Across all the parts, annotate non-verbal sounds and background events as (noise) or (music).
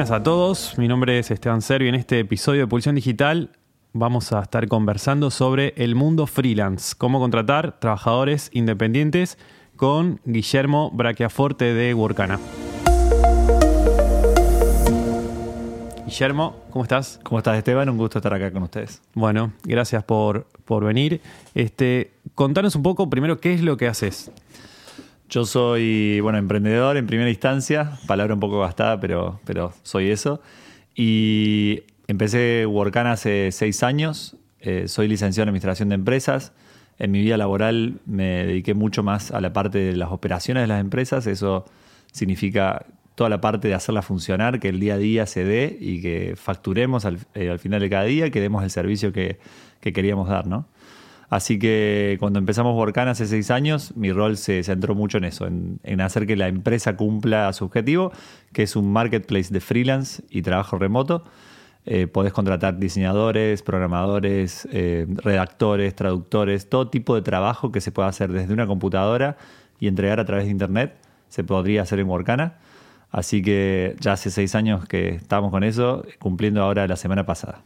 buenas a todos. Mi nombre es Esteban Servi. En este episodio de Pulsión Digital vamos a estar conversando sobre el mundo freelance, cómo contratar trabajadores independientes con Guillermo Brachiaforte de Workana. Guillermo, ¿cómo estás? ¿Cómo estás, Esteban? Un gusto estar acá con ustedes. Bueno, gracias por, por venir. Este, contanos un poco primero qué es lo que haces. Yo soy, bueno, emprendedor en primera instancia, palabra un poco gastada, pero, pero soy eso. Y empecé Workana hace seis años, eh, soy licenciado en Administración de Empresas. En mi vida laboral me dediqué mucho más a la parte de las operaciones de las empresas, eso significa toda la parte de hacerla funcionar, que el día a día se dé y que facturemos al, eh, final de cada día, que demos el servicio que, queríamos dar, ¿no? Así que cuando empezamos Workan hace seis años, mi rol se centró mucho en eso, en, hacer que la empresa cumpla su objetivo, que es un marketplace de freelance y trabajo remoto. Eh, podés contratar diseñadores, programadores, eh, redactores, traductores, todo tipo de trabajo que se pueda hacer desde una computadora y entregar a través de Internet, se podría hacer en Workana. Así que ya hace seis años que estamos con eso, cumpliendo ahora la semana pasada.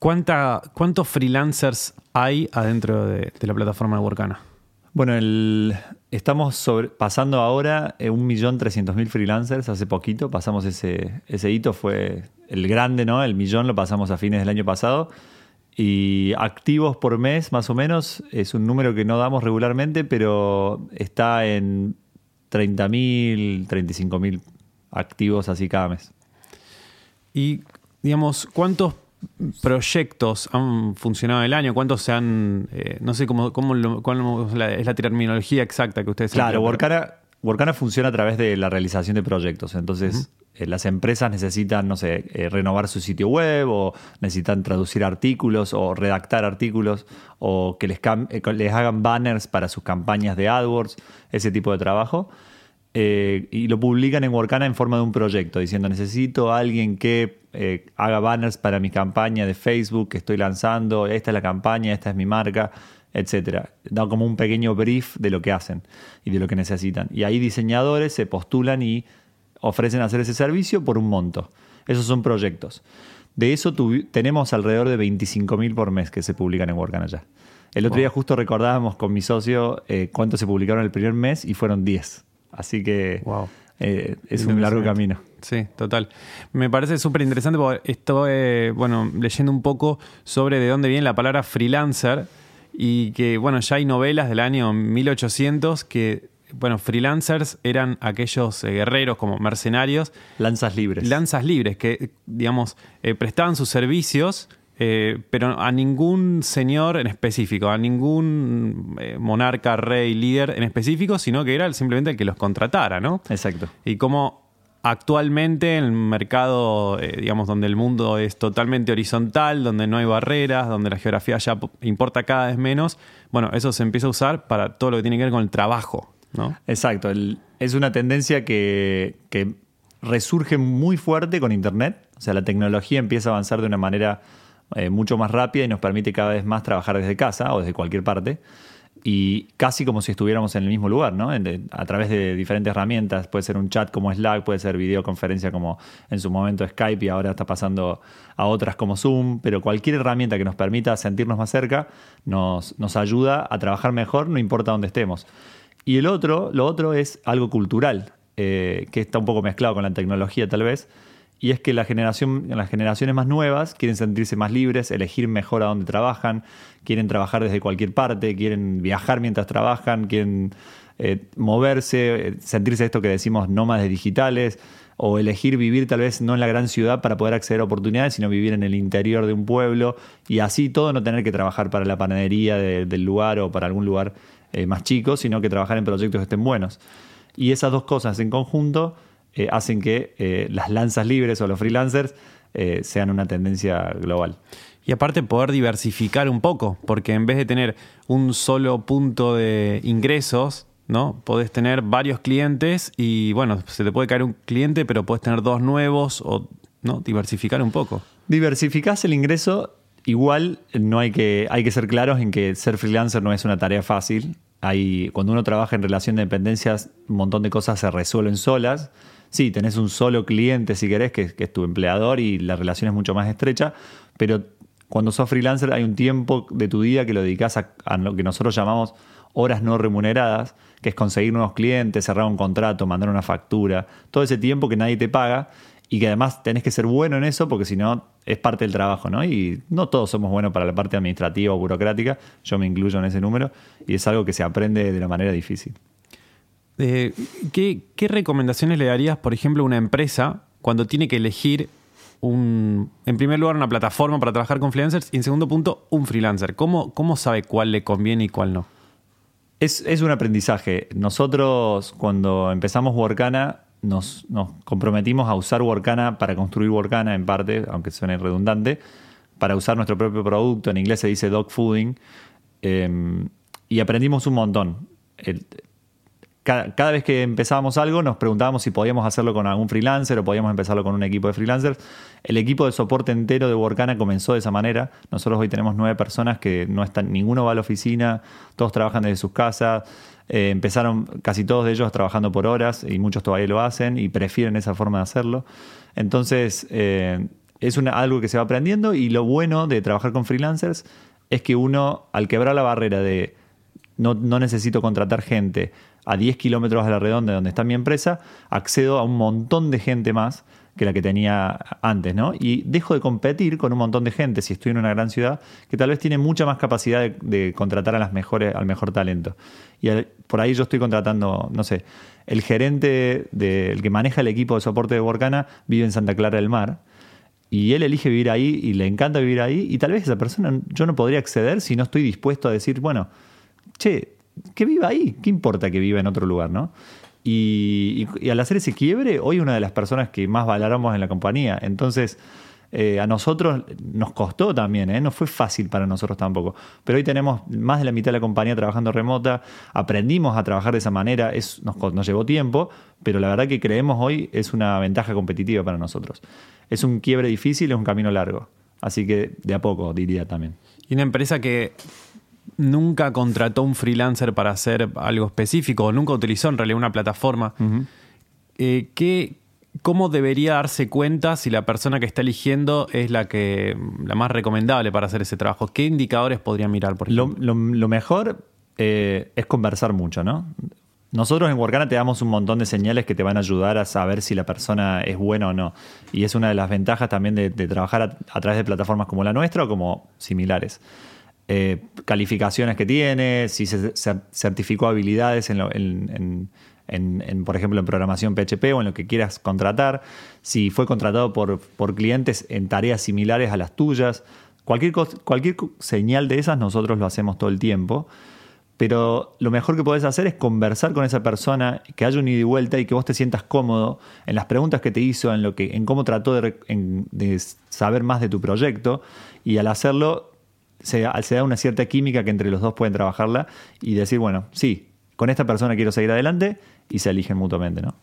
¿Cuánta, ¿Cuántos freelancers hay adentro de, la plataforma de Workana? Bueno, estamos pasando ahora 1.300.000 freelancers. Hace poquito pasamos ese, ese hito, fue el grande, ¿no? El millón lo pasamos a fines del año pasado. Y activos por mes, más o menos, es un número que no damos regularmente, pero está en 30.000, 35.000 activos así cada mes. Y, digamos, ¿cuántos proyectos han funcionado el año? ¿Cuántos se han, eh, no sé cómo, cómo cuál es la terminología exacta que ustedes Claro, Workana, funciona a través de la realización de proyectos. Entonces, eh, las empresas necesitan, no sé, eh, renovar su sitio web o necesitan traducir artículos o redactar artículos o que les, les hagan banners para sus campañas de AdWords, ese tipo de trabajo. y lo publican en Workana en forma de un proyecto, diciendo necesito a alguien que haga banners para mi campaña de Facebook que estoy lanzando, esta es la campaña, esta es mi marca, etc. Da como un pequeño brief de lo que hacen y de lo que necesitan. Y ahí diseñadores se postulan y ofrecen hacer ese servicio por un monto. Esos son proyectos. De eso tenemos alrededor de 25.000 por mes que se publican en Workana ya. El otro día justo recordábamos con mi socio eh, cuántos se publicaron el primer mes y fueron 10. Así que eh, es un largo camino. Sí, total. Me parece súper interesante porque estoy bueno, leyendo un poco sobre de dónde viene la palabra freelancer y que bueno, ya hay novelas del año 1800 que bueno, freelancers eran aquellos eh, guerreros como mercenarios. Lanzas libres. Lanzas libres, que, digamos, eh, prestaban sus servicios, eh, pero a ningún señor en específico, a ningún monarca, rey, líder en específico, sino que era simplemente el que los contratara, ¿no? Exacto. Y como actualmente en el mercado, digamos, donde el mundo es totalmente horizontal, donde no hay barreras, donde la geografía ya importa cada vez menos, bueno, eso se empieza a usar para todo lo que tiene que ver con el trabajo. Exacto. es una tendencia que, resurge muy fuerte con Internet. O sea, la tecnología empieza a avanzar de una manera eh, mucho más rápida y nos permite cada vez más trabajar desde casa o desde cualquier parte. Y casi como si estuviéramos en el mismo lugar, ¿no? a través de diferentes herramientas. Puede ser un chat como Slack, puede ser videoconferencia como en su momento Skype y ahora está pasando a otras como Zoom. Pero cualquier herramienta que nos permita sentirnos más cerca nos, nos ayuda a trabajar mejor, no importa dónde estemos. Y el otro, lo otro es algo cultural, eh, que está un poco mezclado con la tecnología tal vez, y es que la generación, las generaciones más nuevas quieren sentirse más libres, elegir mejor a dónde trabajan, quieren trabajar desde cualquier parte, quieren viajar mientras trabajan, quieren eh, moverse, eh, sentirse esto que decimos nómadas digitales, o elegir vivir tal vez no en la gran ciudad para poder acceder a oportunidades, sino vivir en el interior de un pueblo y así todo no tener que trabajar para la panadería del lugar o para algún lugar eh, más chicos, sino que trabajar en proyectos que estén buenos. Y esas dos cosas en conjunto eh, hacen que eh, las lanzas libres o los freelancers sean una tendencia global. Y aparte poder diversificar un poco, porque en vez de tener un solo punto de ingresos, ¿no? Podés tener varios clientes y bueno, se te puede caer un cliente, pero puedes tener dos nuevos o ¿no? diversificar un poco. Diversificás el ingreso Igual no hay que, hay que ser claros en que ser freelancer no es una tarea fácil. hay, cuando uno trabaja en relación de dependencias, un montón de cosas se resuelven solas. Sí, tenés un solo cliente, si querés, que, que es tu empleador y la relación es mucho más estrecha, pero cuando sos freelancer hay un tiempo de tu día que lo dedicas a, lo que nosotros llamamos horas no remuneradas, que es conseguir nuevos clientes, cerrar un contrato, mandar una factura, todo ese tiempo que nadie te paga y que además tenés que ser bueno en eso porque si no es parte del trabajo, ¿no? Y no todos somos buenos para la parte administrativa o burocrática, yo me incluyo en ese número y es algo que se aprende de una manera difícil. ¿Qué, ¿Qué recomendaciones le darías, por ejemplo, a una empresa cuando tiene que elegir un, en primer lugar, una plataforma para trabajar con freelancers y en segundo punto, un freelancer? ¿Cómo, sabe cuál le conviene y cuál no? Es, un aprendizaje. Nosotros cuando empezamos Workana nos, comprometimos a usar Workana para construir Workana en parte, aunque suene redundante, para usar nuestro propio producto. En inglés se dice dog fooding. Eh, y aprendimos un montón. El, cada, vez que empezábamos algo nos preguntábamos si podíamos hacerlo con algún freelancer o podíamos empezarlo con un equipo de freelancers. El equipo de soporte entero de Workana comenzó de esa manera. Nosotros hoy tenemos nueve personas que no están, ninguno va a la oficina, todos trabajan desde sus casas. Eh, empezaron casi todos de ellos trabajando por horas y muchos todavía lo hacen y prefieren esa forma de hacerlo. Entonces, eh, es algo que se va aprendiendo y lo bueno de trabajar con freelancers es que uno, al quebrar la barrera de no necesito contratar gente a 10 kilómetros a la redonda de donde está mi empresa, accedo a un montón de gente más que la que tenía antes, ¿no? Y dejo de competir con un montón de gente si estoy en una gran ciudad que tal vez tiene mucha más capacidad de, contratar a las mejores, al mejor talento. Y por ahí yo estoy contratando, no sé, el gerente, de, el que maneja el equipo de soporte de Workana vive en Santa Clara del Mar. Y él elige vivir ahí y le encanta vivir ahí. Y tal vez esa persona yo no podría acceder si no estoy dispuesto a decir, bueno, che, que viva ahí, ¿qué importa que viva en otro lugar, no? Y, al hacer ese quiebre, hoy una de las personas que más valoramos en la compañía. Entonces, eh, a nosotros nos costó también, ¿eh? no fue fácil para nosotros tampoco. Pero hoy tenemos más de la mitad de la compañía trabajando remota, aprendimos a trabajar de esa manera, es, nos llevó tiempo, pero la verdad que creemos hoy es una ventaja competitiva para nosotros. Es un quiebre difícil, es un camino largo. Así que de a poco diría también. Y una empresa que nunca contrató un freelancer para hacer algo específico o nunca utilizó en realidad una plataforma, uh -huh. eh, ¿qué, ¿cómo debería darse cuenta si la persona que está eligiendo es la, que, la más recomendable para hacer ese trabajo? ¿Qué indicadores podría mirar, por ejemplo? Lo, lo, lo mejor eh, es conversar mucho, ¿no? Nosotros en Workana te damos un montón de señales que te van a ayudar a saber si la persona es buena o no. Y es una de las ventajas también de, de trabajar a, a, través de plataformas como la nuestra o como similares. Eh, calificaciones que tiene, si se, certificó habilidades en, por ejemplo, en programación PHP o en lo que quieras contratar, si fue contratado por, por clientes en tareas similares a las tuyas. Cualquier, cualquier señal de esas nosotros lo hacemos todo el tiempo. Pero lo mejor que podés hacer es conversar con esa persona, que haya un ida y vuelta y que vos te sientas cómodo en las preguntas que te hizo, en, lo que, en cómo trató de saber más de tu proyecto. Y al hacerlo se, se, da una cierta química que entre los dos pueden trabajarla y decir, bueno, sí, con esta persona quiero seguir adelante y se eligen mutuamente, ¿no?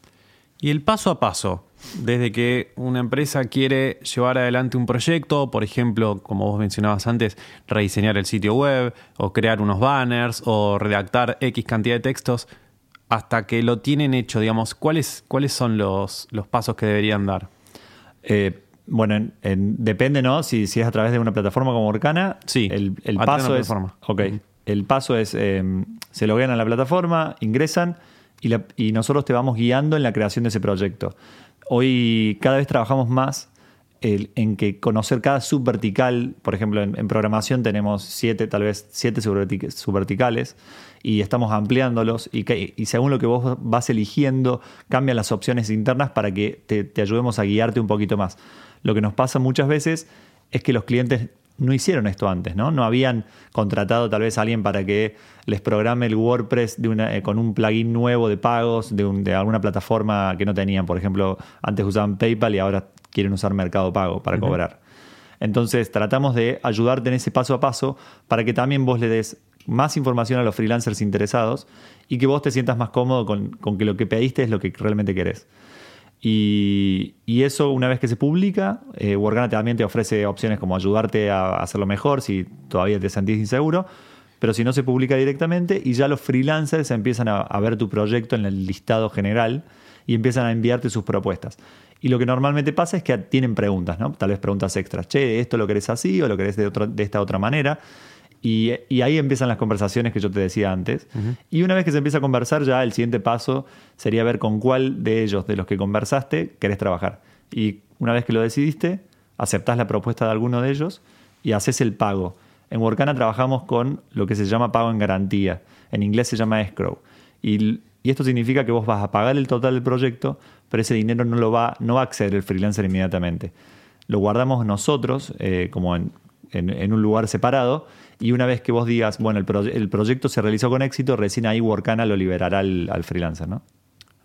Y el paso a paso, desde que una empresa quiere llevar adelante un proyecto, por ejemplo, como vos mencionabas antes, rediseñar el sitio web o crear unos banners o redactar X cantidad de textos, hasta que lo tienen hecho, digamos, ¿cuáles, cuáles son los, los pasos que deberían dar? Eh, bueno, en, en, depende, ¿no? Si, si, es a través de una plataforma como Orkana, sí, el, el paso es. -huh. El paso es eh, se loguean a la plataforma, ingresan y, la, y, nosotros te vamos guiando en la creación de ese proyecto. Hoy cada vez trabajamos más en que conocer cada subvertical, por ejemplo, en, programación tenemos siete, tal vez siete subverticales y estamos ampliándolos y, que, según lo que vos vas eligiendo, cambian las opciones internas para que te, te ayudemos a guiarte un poquito más. Lo que nos pasa muchas veces es que los clientes no hicieron esto antes, ¿no? No habían contratado tal vez a alguien para que les programe el WordPress eh, con un plugin nuevo de pagos de, de, alguna plataforma que no tenían. Por ejemplo, antes usaban PayPal y ahora quieren usar Mercado Pago para uh -huh. cobrar. Entonces tratamos de ayudarte en ese paso a paso para que también vos le des más información a los freelancers interesados y que vos te sientas más cómodo con, con que lo que pediste es lo que realmente querés. Y, y, eso una vez que se publica, eh, Workana también te ofrece opciones como ayudarte a hacerlo mejor si todavía te sentís inseguro. pero si no se publica directamente y ya los freelancers empiezan a, a ver tu proyecto en el listado general y empiezan a enviarte sus propuestas. Y lo que normalmente pasa es que tienen preguntas, ¿no? Tal vez preguntas extras. Che, ¿esto lo querés así o lo querés de, de esta otra manera? Y, ahí empiezan las conversaciones que yo te decía antes. Y una vez que se empieza a conversar, ya el siguiente paso sería ver con cuál de ellos, de los que conversaste, querés trabajar. Y una vez que lo decidiste, aceptás la propuesta de alguno de ellos y haces el pago. En Workana trabajamos con lo que se llama pago en garantía. En inglés se llama escrow. Y, esto significa que vos vas a pagar el total del proyecto, pero ese dinero no, lo va, no va a acceder el freelancer inmediatamente. Lo guardamos nosotros eh, como en, un lugar separado y una vez que vos digas, bueno, el, proyecto se realizó con éxito, recién ahí Workana lo liberará al, freelancer, ¿no?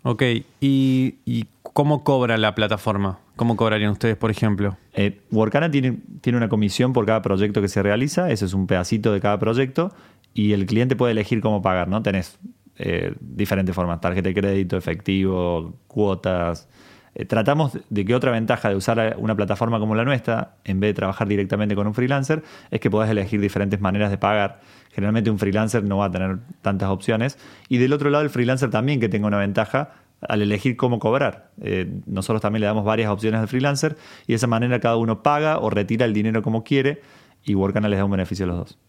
Ok, ¿Y, cómo cobra la plataforma? ¿Cómo cobrarían ustedes, por ejemplo? Eh, Workana tiene, tiene una comisión por cada proyecto que se realiza, ese es un pedacito de cada proyecto, y el cliente puede elegir cómo pagar, ¿no? Tenés eh, diferentes formas, tarjeta de crédito, efectivo, cuotas. Eh, tratamos de que otra ventaja de usar una plataforma como la nuestra, en vez de trabajar directamente con un freelancer, es que podés elegir diferentes maneras de pagar. Generalmente un freelancer no va a tener tantas opciones. Y del otro lado, el freelancer también que tenga una ventaja al elegir cómo cobrar. Eh, nosotros también le damos varias opciones al freelancer y de esa manera cada uno paga o retira el dinero como quiere y Workana les da un beneficio a los dos.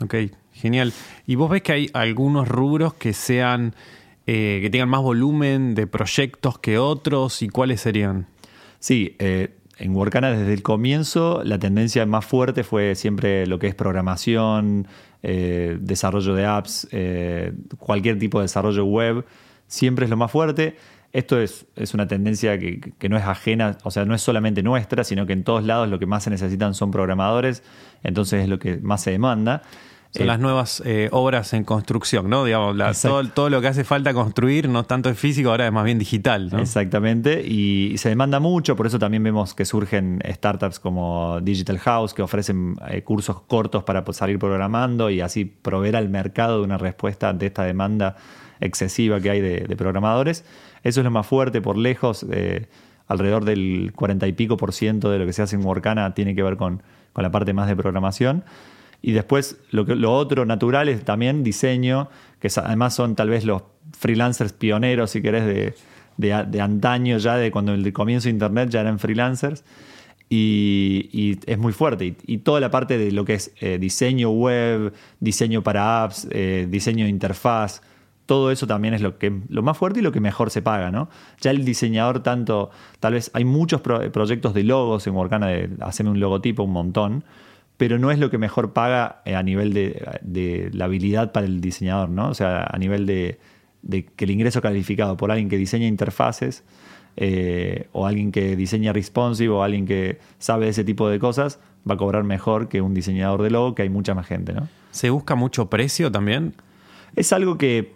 Ok, genial. ¿Y vos ves que hay algunos rubros que sean eh, que tengan más volumen de proyectos que otros y cuáles serían? Sí, eh, en Workana desde el comienzo la tendencia más fuerte fue siempre lo que es programación, eh, desarrollo de apps, cualquier tipo de desarrollo web, siempre es lo más fuerte. Esto es, es una tendencia que, que, no es ajena, o sea, no es solamente nuestra, sino que en todos lados lo que más se necesitan son programadores, entonces es lo que más se demanda. Son eh, las nuevas eh, obras en construcción, ¿no? Digamos, todo, todo, lo que hace falta construir, no tanto es físico, ahora es más bien digital. ¿no? Exactamente, y, se demanda mucho, por eso también vemos que surgen startups como Digital House, que ofrecen eh, cursos cortos para salir programando y así proveer al mercado de una respuesta ante esta demanda excesiva que hay de programadores. Eso es lo más fuerte por lejos. Eh, alrededor del 40 y pico por ciento de lo que se hace en Workana tiene que ver con, la parte más de programación. Y después lo otro natural es también diseño, que además son tal vez los freelancers pioneros, si querés, de, de, antaño ya, de cuando el comienzo de Internet ya eran freelancers. Y, es muy fuerte. Y, toda la parte de lo que es eh, diseño web, diseño para apps, eh, diseño de interfaz, todo eso también es lo, que, lo más fuerte y lo que mejor se paga, ¿no? Ya el diseñador tanto, tal vez hay muchos proyectos de logos en Workana, de hacerme un logotipo, un montón, pero no es lo que mejor paga eh, a nivel de, la habilidad para el diseñador, ¿no? O sea, a nivel de, que el ingreso calificado por alguien que diseña interfaces eh, o alguien que diseña responsive o alguien que sabe ese tipo de cosas va a cobrar mejor que un diseñador de logo, que hay mucha más gente, ¿no? ¿Se busca mucho precio también? Es algo que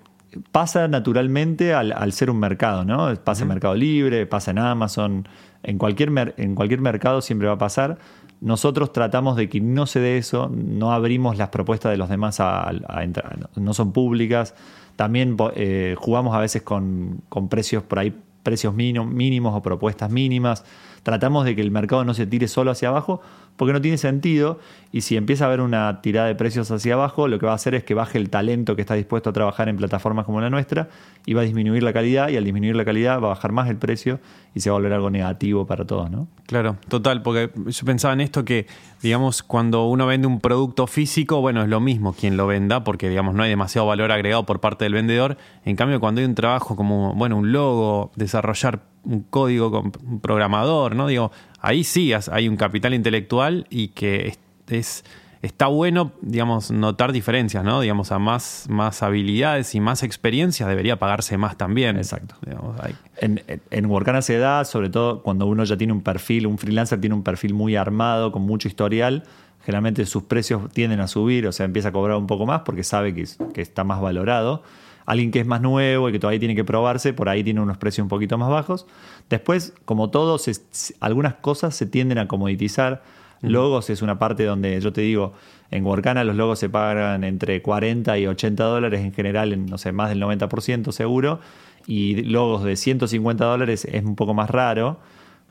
pasa naturalmente al, ser un mercado, ¿no? Pasa en Mercado Libre, pasa en Amazon, en cualquier, en cualquier mercado siempre va a pasar. Nosotros tratamos de que no se dé eso, no abrimos las propuestas de los demás a, entrar, no son públicas. También eh, jugamos a veces con, con precios por ahí, precios mínimos o propuestas mínimas. Tratamos de que el mercado no se tire solo hacia abajo, porque no tiene sentido y si empieza a haber una tirada de precios hacia abajo, lo que va a hacer es que baje el talento que está dispuesto a trabajar en plataformas como la nuestra y va a disminuir la calidad y al disminuir la calidad va a bajar más el precio y se va a volver algo negativo para todos, ¿no? Claro, total, porque yo pensaba en esto que, digamos, cuando uno vende un producto físico, bueno, es lo mismo quien lo venda porque, digamos, no hay demasiado valor agregado por parte del vendedor. En cambio, cuando hay un trabajo como, bueno, un logo, desarrollar un código con un programador, ¿no? Digo, ahí sí hay un capital intelectual y que es, está bueno, digamos, notar diferencias, ¿no? Digamos, a más, más habilidades y más experiencias debería pagarse más también. Exacto. en, en Workana se da, sobre todo cuando uno ya tiene un perfil, un freelancer tiene un perfil muy armado, con mucho historial, generalmente sus precios tienden a subir, o sea, empieza a cobrar un poco más porque sabe que, que está más valorado alguien que es más nuevo y que todavía tiene que probarse, por ahí tiene unos precios un poquito más bajos. Después, como todo, algunas cosas se tienden a comoditizar. Logos es una parte donde yo te digo, en Workana los logos se pagan entre 40 y 80 dólares en general, en, no sé, más del 90% seguro. Y logos de 150 dólares es un poco más raro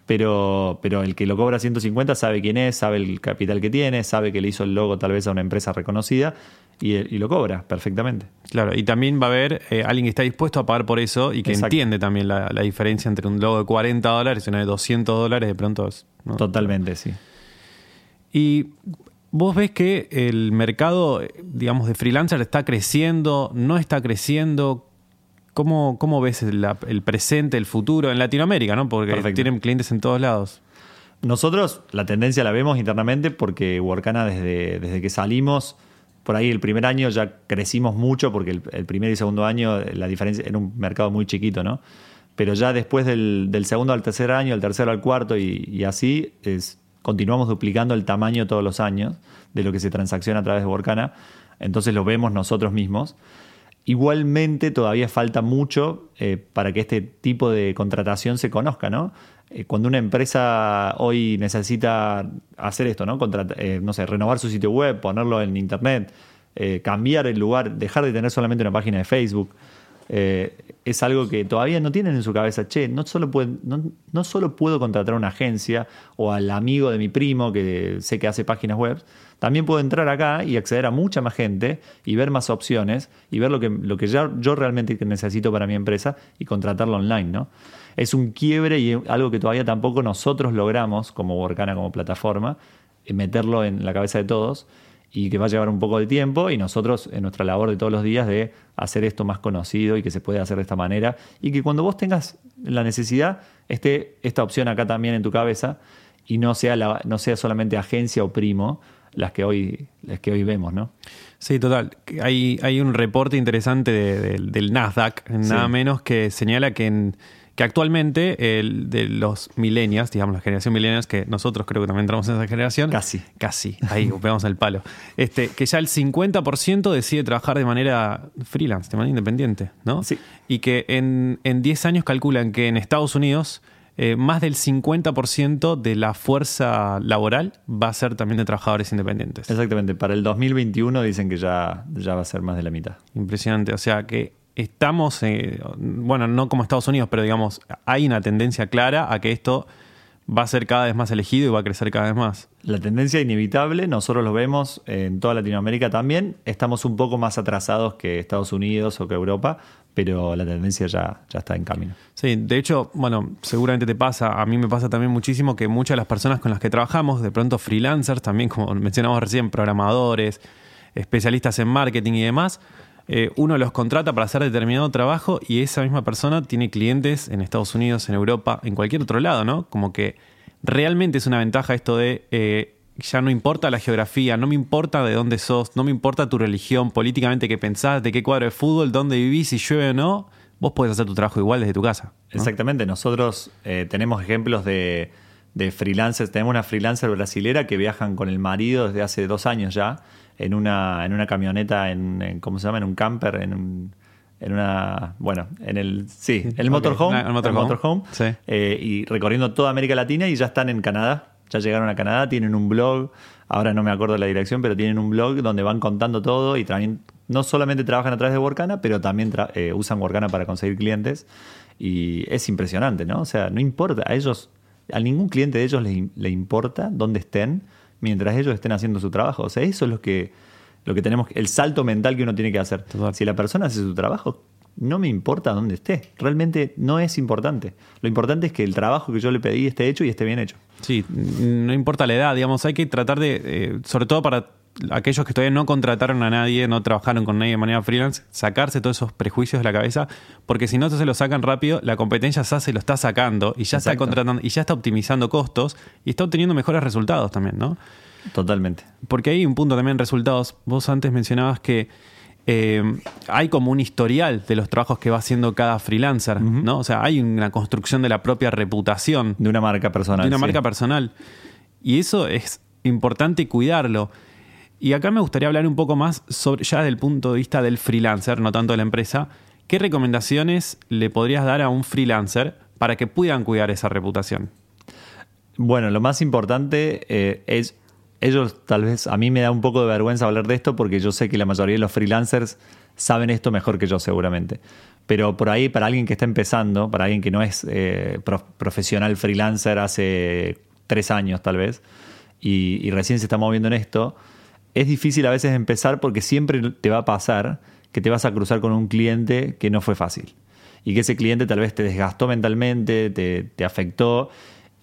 pero, pero el que lo cobra 150 sabe quién es, sabe el capital que tiene, sabe que le hizo el logo tal vez a una empresa reconocida y, y lo cobra perfectamente. Claro, y también va a haber eh, alguien que está dispuesto a pagar por eso y que Exacto. entiende también la, la diferencia entre un logo de 40 dólares y uno de 200 dólares, de pronto es... ¿no? Totalmente, sí. Y vos ves que el mercado, eh, digamos, de freelancer está creciendo, no está creciendo. ¿Cómo, cómo ves el, presente, el futuro en Latinoamérica, no? Porque Perfecto. tienen clientes en todos lados. Nosotros la tendencia la vemos internamente porque Workana desde, desde que salimos, por ahí el primer año ya crecimos mucho porque el, el primer y segundo año la diferencia era un mercado muy chiquito, ¿no? Pero ya después del, del segundo al tercer año, el tercero al cuarto y, y así, es, continuamos duplicando el tamaño todos los años de lo que se transacciona a través de Workana. Entonces lo vemos nosotros mismos. Igualmente todavía falta mucho eh, para que este tipo de contratación se conozca, ¿no? Eh, cuando una empresa hoy necesita hacer esto, ¿no? Contrat- eh, no sé, renovar su sitio web, ponerlo en internet, eh, cambiar el lugar, dejar de tener solamente una página de Facebook, es algo que todavía no tienen en su cabeza. Che, no solo, no, no solo puedo contratar a una agencia o al amigo de mi primo que sé que hace páginas web, también puedo entrar acá y acceder a mucha más gente y ver más opciones y ver lo que, lo que ya yo realmente necesito para mi empresa y contratarlo online, ¿no? Es un quiebre y algo que todavía tampoco nosotros logramos como Workana, como plataforma, eh, meterlo en la cabeza de todos y que va a llevar un poco de tiempo y nosotros en nuestra labor de todos los días de hacer esto más conocido y que se puede hacer de esta manera y que cuando vos tengas la necesidad esté esta opción acá también en tu cabeza y no sea, la, no sea solamente agencia o primo las que hoy, las que hoy vemos, ¿no? Sí, total. Hay, hay un reporte interesante de- de- del Nasdaq, nada Sí. menos, que señala que, en- que actualmente el de los millennials, digamos la generación millennials, que nosotros creo que también entramos en esa generación. Casi. Casi, ahí pegamos el palo. Este, que ya el 50% decide trabajar de manera freelance, de manera independiente, ¿no? Sí. Y que en, en 10 años calculan que en Estados Unidos eh, más del 50% de la fuerza laboral va a ser también de trabajadores independientes. Exactamente, para el 2021 dicen que ya, ya va a ser más de la mitad. Impresionante. O sea que estamos, eh, bueno, no como Estados Unidos, pero digamos, hay una tendencia clara a que esto va a ser cada vez más elegido y va a crecer cada vez más. La tendencia inevitable, nosotros lo vemos en toda Latinoamérica también. Estamos un poco más atrasados que Estados Unidos o que Europa, pero la tendencia ya, ya está en camino. Sí, de hecho, bueno, seguramente te pasa, a mí me pasa también muchísimo que muchas de las personas con las que trabajamos, de pronto freelancers, también como mencionamos recién, programadores, especialistas en marketing y demás, eh, uno los contrata para hacer determinado trabajo y esa misma persona tiene clientes en Estados Unidos, en Europa, en cualquier otro lado, ¿no? Como que realmente es una ventaja esto de eh, ya no importa la geografía, no me importa de dónde sos, no me importa tu religión, políticamente qué pensás, de qué cuadro de fútbol, dónde vivís, si llueve o no, vos podés hacer tu trabajo igual desde tu casa. Exactamente, nosotros eh, tenemos ejemplos de, de freelancers, tenemos una freelancer brasilera que viajan con el marido desde hace dos años ya, en una, en una camioneta, en, en- ¿cómo se llama? En un camper, en un- en una, bueno, en el, sí, el ok. motorhome, Ah, el motorhome. motorhome, Sí. eh, y recorriendo toda América Latina y ya están en Canadá, ya llegaron a Canadá, tienen un blog, ahora no me acuerdo la dirección, pero tienen un blog donde van contando todo y también no solamente trabajan a través de Workana, pero también eh, usan Workana para conseguir clientes y es impresionante, ¿no? O sea, no importa, a ellos, a ningún cliente de ellos le, le importa dónde estén mientras ellos estén haciendo su trabajo. O sea, eso es lo que, lo que tenemos, el salto mental que uno tiene que hacer. Total. Si la persona hace su trabajo, no me importa dónde esté. Realmente no es importante. Lo importante es que el trabajo que yo le pedí esté hecho y esté bien hecho. Sí, no importa la edad, digamos, hay que tratar de, eh, sobre todo para aquellos que todavía no contrataron a nadie, no trabajaron con nadie de manera freelance, sacarse todos esos prejuicios de la cabeza, porque si no se lo sacan rápido, la competencia ya se lo está sacando y ya está contratando y ya está optimizando costos y está obteniendo mejores resultados también, ¿no? Totalmente. Porque hay un punto también en resultados. Vos antes mencionabas que eh, hay como un historial de los trabajos que va haciendo cada freelancer, ¿no? O sea, hay una construcción de la propia reputación De una marca personal. de una sí. marca personal. Y eso es importante cuidarlo. Y acá me gustaría hablar un poco más sobre, ya desde el punto de vista del freelancer, no tanto de la empresa. ¿Qué recomendaciones le podrías dar a un freelancer para que puedan cuidar esa reputación? Bueno, lo más importante eh, es, ellos tal vez, a mí me da un poco de vergüenza hablar de esto porque yo sé que la mayoría de los freelancers saben esto mejor que yo seguramente. Pero por ahí, para alguien que está empezando, para alguien que no es eh, profesional freelancer hace tres años tal vez, y, y recién se está moviendo en esto, es difícil a veces empezar porque siempre te va a pasar que te vas a cruzar con un cliente que no fue fácil. Y que ese cliente tal vez te desgastó mentalmente, te, afectó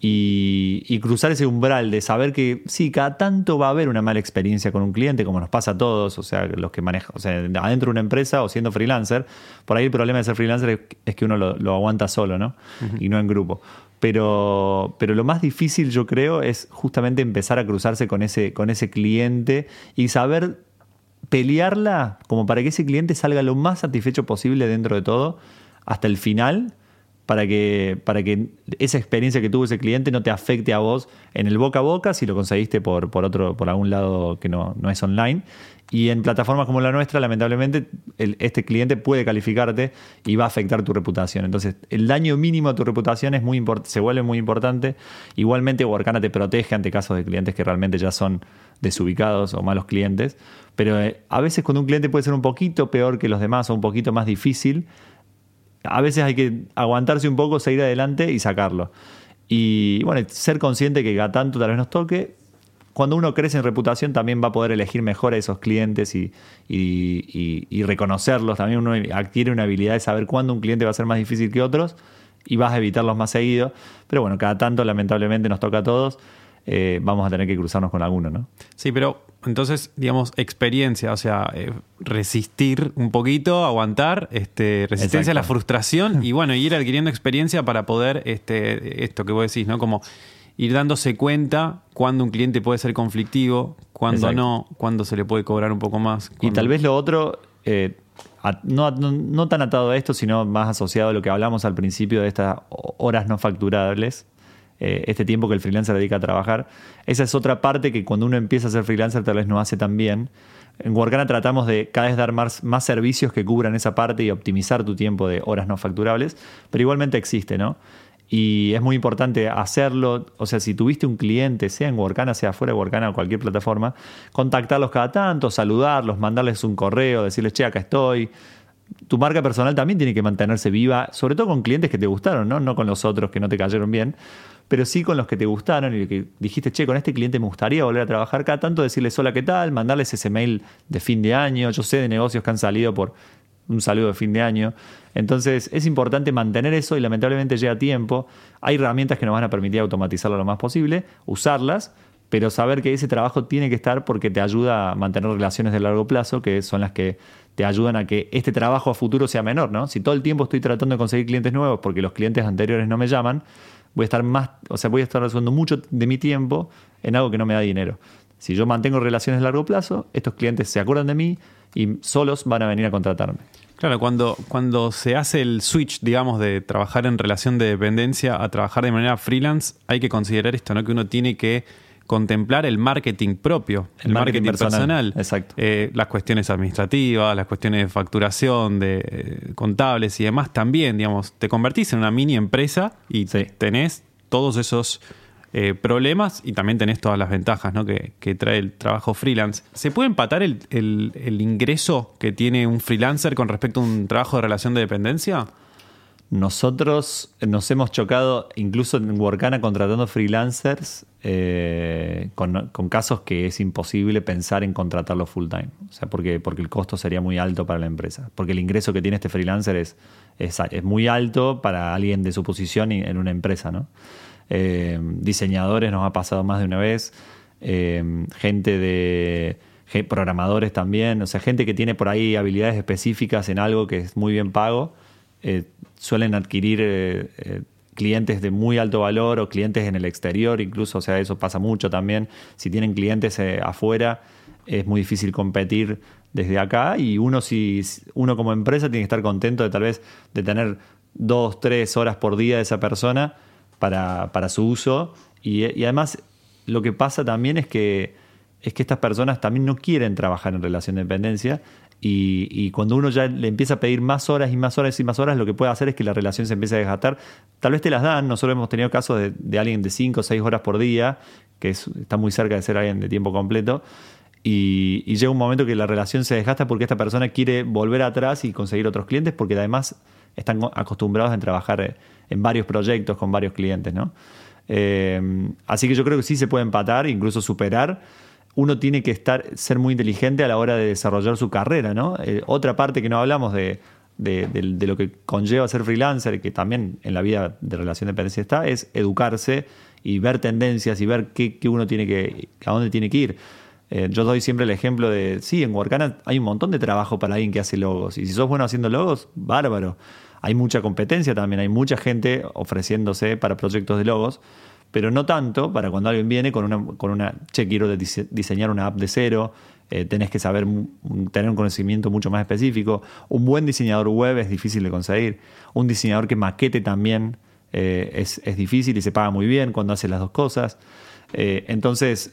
y, cruzar ese umbral de saber que sí, cada tanto va a haber una mala experiencia con un cliente, como nos pasa a todos, o sea, los que manejan, o sea, adentro de una empresa o siendo freelancer, por ahí el problema de ser freelancer es que uno lo, aguanta solo, ¿no? Y no en grupo. Pero, pero lo más difícil, yo creo, es justamente empezar a cruzarse con ese, con ese cliente y saber pelearla como para que ese cliente salga lo más satisfecho posible dentro de todo hasta el final para que, para que esa experiencia que tuvo ese cliente no te afecte a vos en el boca a boca si lo conseguiste por, por otro, por algún lado que no, no es online. Y en plataformas como la nuestra, lamentablemente, este cliente puede calificarte y va a afectar tu reputación. Entonces, el daño mínimo a tu reputación es muy se vuelve muy importante. Igualmente, Workana te protege ante casos de clientes que realmente ya son desubicados o malos clientes. Pero eh, a veces cuando un cliente puede ser un poquito peor que los demás o un poquito más difícil, a veces hay que aguantarse un poco, seguir adelante y sacarlo. Y bueno, ser consciente que a tanto tal vez nos toque. Cuando uno crece en reputación también va a poder elegir mejor a esos clientes y, y, reconocerlos. También uno adquiere una habilidad de saber cuándo un cliente va a ser más difícil que otros y vas a evitarlos más seguido. Pero bueno, cada tanto lamentablemente nos toca a todos. Eh, vamos a tener que cruzarnos con alguno, ¿no? Sí, pero entonces, digamos, experiencia, o sea, eh, resistir un poquito, aguantar, este, resistencia a la frustración y (laughs) bueno, ir adquiriendo experiencia para poder, este, esto que vos decís, ¿no? Como ir dándose cuenta cuando un cliente puede ser conflictivo, cuando no, cuando se le puede cobrar un poco más. Y tal vez lo otro, eh, no, no, tan atado a esto, sino más asociado a lo que hablamos al principio de estas horas no facturables, eh, este tiempo que el freelancer dedica a trabajar. Esa es otra parte que cuando uno empieza a ser freelancer tal vez no hace tan bien. En Workana tratamos de cada vez dar más, más servicios que cubran esa parte y optimizar tu tiempo de horas no facturables, pero igualmente existe, ¿no? Y es muy importante hacerlo, o sea, si tuviste un cliente, sea en Workana, sea fuera de Workana o cualquier plataforma, contactarlos cada tanto, saludarlos, mandarles un correo, decirles, che, acá estoy, tu marca personal también tiene que mantenerse viva, sobre todo con clientes que te gustaron, ¿no? No con los otros que no te cayeron bien, pero sí con los que te gustaron y que dijiste, che, con este cliente me gustaría volver a trabajar cada tanto, decirles hola, ¿qué tal? Mandarles ese mail de fin de año. Yo sé de negocios que han salido por un saludo de fin de año. Entonces es importante mantener eso y lamentablemente llega tiempo. Hay herramientas que nos van a permitir automatizarlo lo más posible, usarlas, pero saber que ese trabajo tiene que estar porque te ayuda a mantener relaciones de largo plazo, que son las que te ayudan a que este trabajo a futuro sea menor, ¿no? Si todo el tiempo estoy tratando de conseguir clientes nuevos porque los clientes anteriores no me llaman, voy a estar más, o sea, voy a estar resolviendo mucho de mi tiempo en algo que no me da dinero. Si yo mantengo relaciones a largo plazo, estos clientes se acuerdan de mí y solos van a venir a contratarme. Claro, cuando, cuando se hace el switch, digamos, de trabajar en relación de dependencia a trabajar de manera freelance, hay que considerar esto, ¿no? Que uno tiene que contemplar el marketing propio, el, marketing, personal, Exacto. Eh, las cuestiones administrativas, las cuestiones de facturación, de eh, contables y demás también, digamos, te convertís en una mini empresa y tenés todos esos eh, problemas y también tenés todas las ventajas ¿no? que, trae el trabajo freelance. ¿Se puede empatar el, el ingreso que tiene un freelancer con respecto a un trabajo de relación de dependencia? Nosotros nos hemos chocado incluso en Workana contratando freelancers eh, con, casos que es imposible pensar en contratarlo full time. O sea, porque, porque el costo sería muy alto para la empresa. Porque el ingreso que tiene este freelancer es, es, muy alto para alguien de su posición en una empresa. Eh, diseñadores nos ha pasado más de una vez. Eh, gente de programadores también. O sea, gente que tiene por ahí habilidades específicas en algo que es muy bien pago eh, suelen adquirir eh, eh, clientes de muy alto valor o clientes en el exterior, incluso, o sea, eso pasa mucho también. Si tienen clientes afuera, es muy difícil competir desde acá y uno, si, uno como empresa tiene que estar contento de tal vez de tener dos, tres horas por día de esa persona para, su uso. Y, y, además lo que pasa también es que, es que estas personas también no quieren trabajar en relación de dependencia y, cuando uno ya le empieza a pedir más horas y más horas y más horas, lo que puede hacer es que la relación se empiece a desgastar. Tal vez te las dan, nosotros hemos tenido casos de, alguien de 5 o 6 horas por día, que está muy cerca de ser alguien de tiempo completo, y, llega un momento que la relación se desgasta porque esta persona quiere volver atrás y conseguir otros clientes, porque además están acostumbrados a trabajar eh, en varios proyectos con varios clientes, ¿no? Eh, así que yo creo que sí se puede empatar, incluso superar. Uno tiene que estar, ser muy inteligente a la hora de desarrollar su carrera, ¿no? Eh, otra parte que no hablamos de, lo que conlleva ser freelancer, que también en la vida de relación de dependencia está, es educarse y ver tendencias y ver qué, uno tiene que, a dónde tiene que ir. Eh, yo doy siempre el ejemplo de, sí, en Workana hay un montón de trabajo para alguien que hace logos. Y si sos bueno haciendo logos, bárbaro. Hay mucha competencia también, hay mucha gente ofreciéndose para proyectos de logos, pero no tanto para cuando alguien viene con una, con una che, quiero diseñar una app de cero, eh, tenés que saber, tener un conocimiento mucho más específico. Un buen diseñador web es difícil de conseguir. Un diseñador que maquete también eh, es, es, difícil y se paga muy bien cuando hace las dos cosas. Eh, entonces,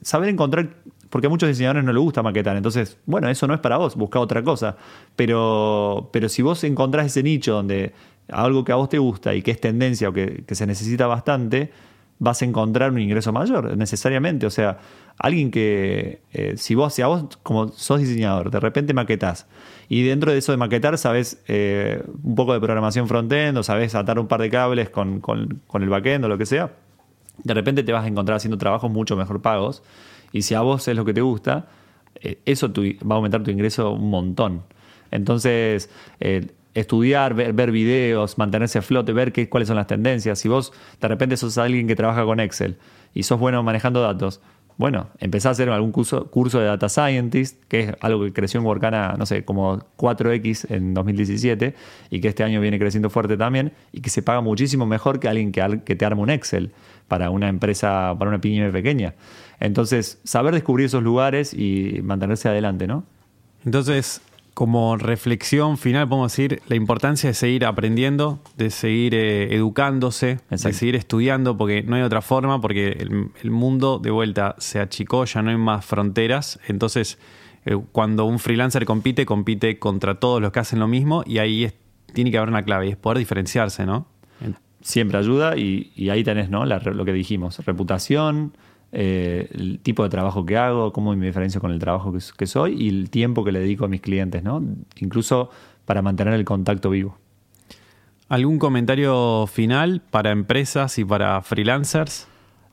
saber encontrar, porque a muchos diseñadores no les gusta maquetar, entonces, bueno, eso no es para vos, busca otra cosa. Pero, pero si vos encontrás ese nicho donde algo que a vos te gusta y que es tendencia o que, se necesita bastante, vas a encontrar un ingreso mayor, necesariamente. O sea, alguien que, eh, si vos, si a vos como sos diseñador, de repente maquetás y dentro de eso de maquetar sabes eh, un poco de programación front-end o sabes atar un par de cables con, con, el backend o lo que sea, de repente te vas a encontrar haciendo trabajos mucho mejor pagos y si a vos es lo que te gusta, eh, eso va a aumentar tu ingreso un montón. Entonces, estudiar, ver, ver, videos, mantenerse a flote, ver qué, cuáles son las tendencias. Si vos de repente sos alguien que trabaja con Excel y sos bueno manejando datos, bueno, empezá a hacer algún curso, curso de Data Scientist, que es algo que creció en Workana, no sé, como 4X en 2017 y que este año viene creciendo fuerte también y que se paga muchísimo mejor que alguien que, que te arme un Excel para una empresa, para una pyme pequeña. Entonces, saber descubrir esos lugares y mantenerse adelante, ¿no? Entonces, como reflexión final, podemos decir la importancia de seguir aprendiendo, de seguir eh, educándose, de seguir estudiando, porque no hay otra forma, porque el, mundo de vuelta se achicó, ya no hay más fronteras. Entonces, eh, cuando un freelancer compite, compite contra todos los que hacen lo mismo y ahí tiene que haber una clave y es poder diferenciarse, ¿no? Siempre ayuda y, ahí tenés ¿no? lo que dijimos, reputación, eh, el tipo de trabajo que hago, cómo me diferencio con el trabajo que, soy y el tiempo que le dedico a mis clientes, ¿no? Incluso para mantener el contacto vivo. ¿Algún comentario final para empresas y para freelancers?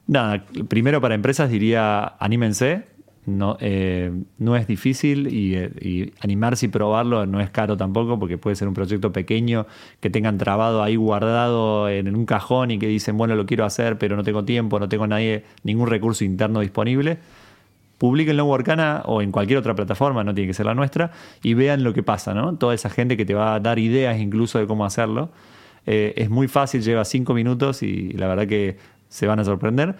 Nada, primero para empresas diría anímense, no, eh, no es difícil eh, y, animarse y probarlo no es caro tampoco porque puede ser un proyecto pequeño que tengan trabado ahí guardado en, un cajón y que dicen, bueno, lo quiero hacer, pero no tengo tiempo, no tengo nadie, ningún recurso interno disponible. Publíquenlo en Workana o en cualquier otra plataforma, no tiene que ser la nuestra, y vean lo que pasa, ¿no? Toda esa gente que te va a dar ideas incluso de cómo hacerlo. Eh, es muy fácil, lleva cinco minutos y la verdad que se van a sorprender.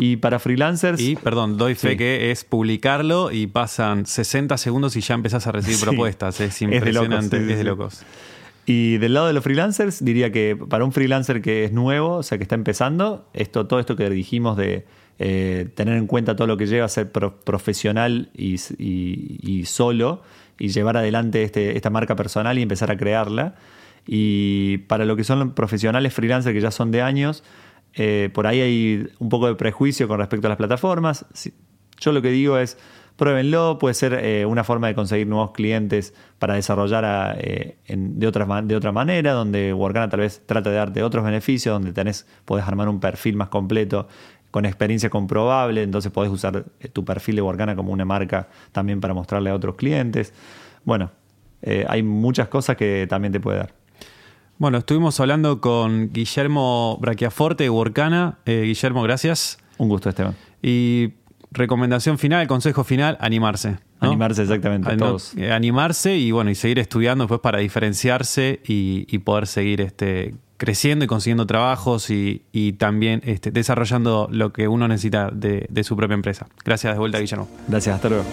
Y para freelancers. Y, perdón, doy fe que es publicarlo y pasan 60 segundos y ya empezás a recibir propuestas. Es impresionante, es de locos. Y del lado de los freelancers, diría que para un freelancer que es nuevo, o sea, que está empezando, esto, todo esto que dijimos de eh, tener en cuenta todo lo que lleva a ser profesional y, solo, y llevar adelante este, esta marca personal y empezar a crearla. Y para lo que son profesionales freelancers que ya son de años, eh, por ahí hay un poco de prejuicio con respecto a las plataformas. Yo lo que digo es, pruébenlo, puede ser eh, una forma de conseguir nuevos clientes para desarrollar eh, de, otra, manera, donde Workana tal vez trata de darte otros beneficios, donde tenés, podés armar un perfil más completo con experiencia comprobable, entonces podés usar tu perfil de Workana como una marca también para mostrarle a otros clientes. Bueno, hay muchas cosas que también te puede dar. Bueno, estuvimos hablando con Guillermo Braquiaforte de Workana. Eh, Guillermo, gracias. Un gusto, Esteban. Y recomendación final, consejo final, animarse. Animarse, exactamente, todos. Eh, animarse y bueno, y seguir estudiando después para diferenciarse y, poder seguir este, creciendo y consiguiendo trabajos y, también este, desarrollando lo que uno necesita de, de su propia empresa. Gracias de vuelta, Guillermo. Gracias, hasta luego.